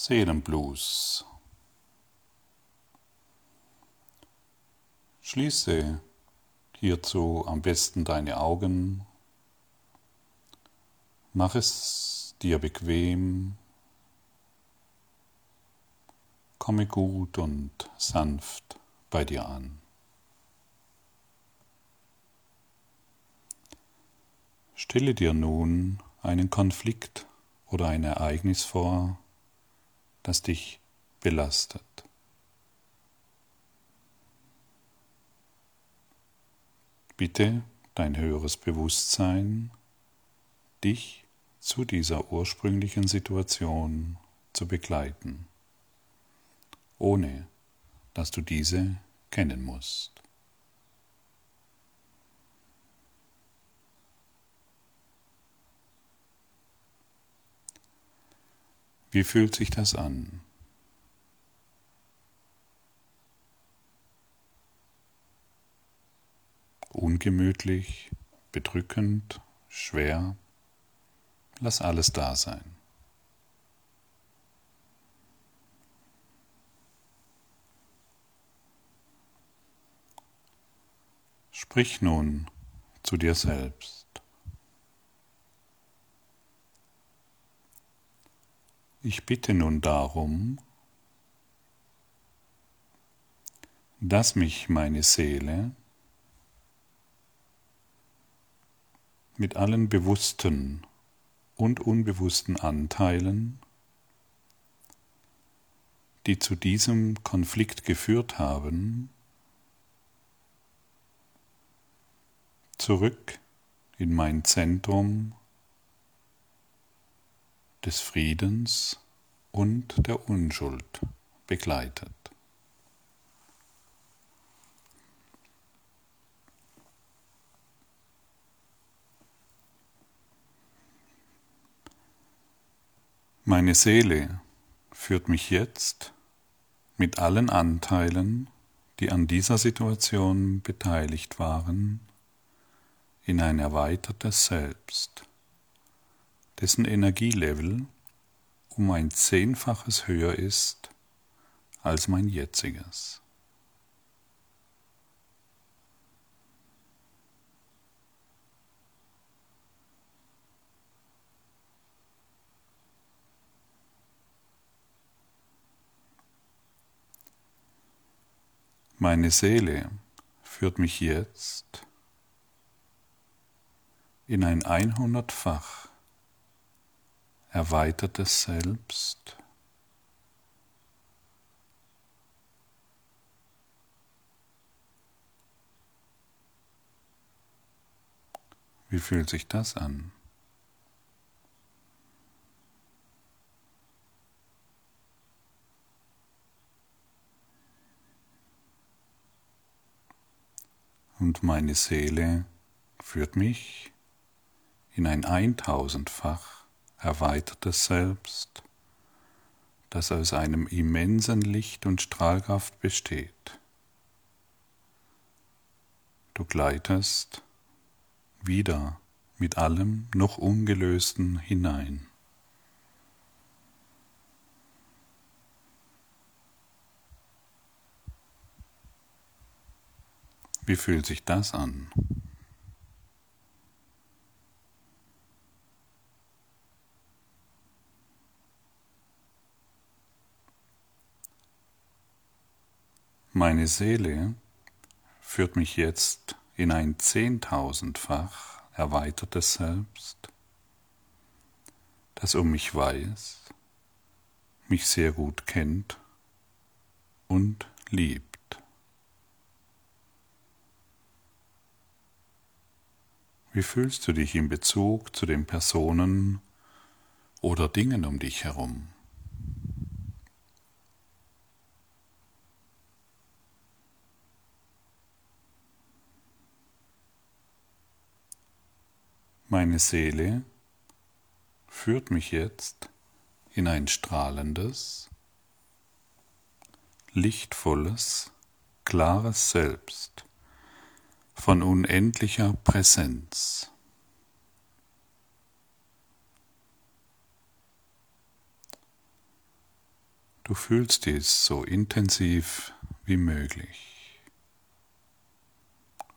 Seelenblues. Schließe hierzu am besten deine Augen. Mach es dir bequem. Komme gut und sanft bei dir an. Stelle dir nun einen Konflikt oder ein Ereignis vor, das dich belastet. Bitte dein höheres Bewusstsein, dich zu dieser ursprünglichen Situation zu begleiten, ohne dass du diese kennen musst. Wie fühlt sich das an? Ungemütlich, bedrückend, schwer? Lass alles da sein. Sprich nun zu dir selbst. Ich bitte nun darum, dass mich meine Seele mit allen bewussten und unbewussten Anteilen, die zu diesem Konflikt geführt haben, zurück in mein Zentrum des Friedens und der Unschuld begleitet. Meine Seele führt mich jetzt mit allen Anteilen, die an dieser Situation beteiligt waren, in ein erweitertes Selbst dessen Energielevel um ein Zehnfaches höher ist als mein jetziges. Meine Seele führt mich jetzt in ein einhundertfach erweitertes Selbst. Wie fühlt sich das an? Und meine Seele führt mich in ein eintausendfach erweitertes Selbst, das aus einem immensen Licht und Strahlkraft besteht. Du gleitest wieder mit allem noch Ungelösten hinein. Wie fühlt sich das an? Meine Seele führt mich jetzt in ein zehntausendfach erweitertes Selbst, das um mich weiß, mich sehr gut kennt und liebt. Wie fühlst du dich in Bezug zu den Personen oder Dingen um dich herum? Meine Seele führt mich jetzt in ein strahlendes, lichtvolles, klares Selbst von unendlicher Präsenz. Du fühlst dies so intensiv wie möglich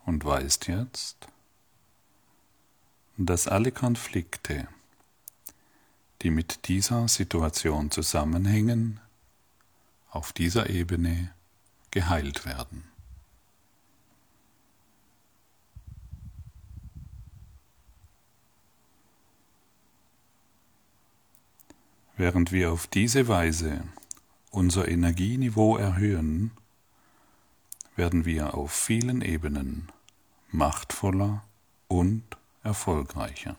und weißt jetzt, dass alle Konflikte, die mit dieser Situation zusammenhängen, auf dieser Ebene geheilt werden. Während wir auf diese Weise unser Energieniveau erhöhen, werden wir auf vielen Ebenen machtvoller und erfolgreicher.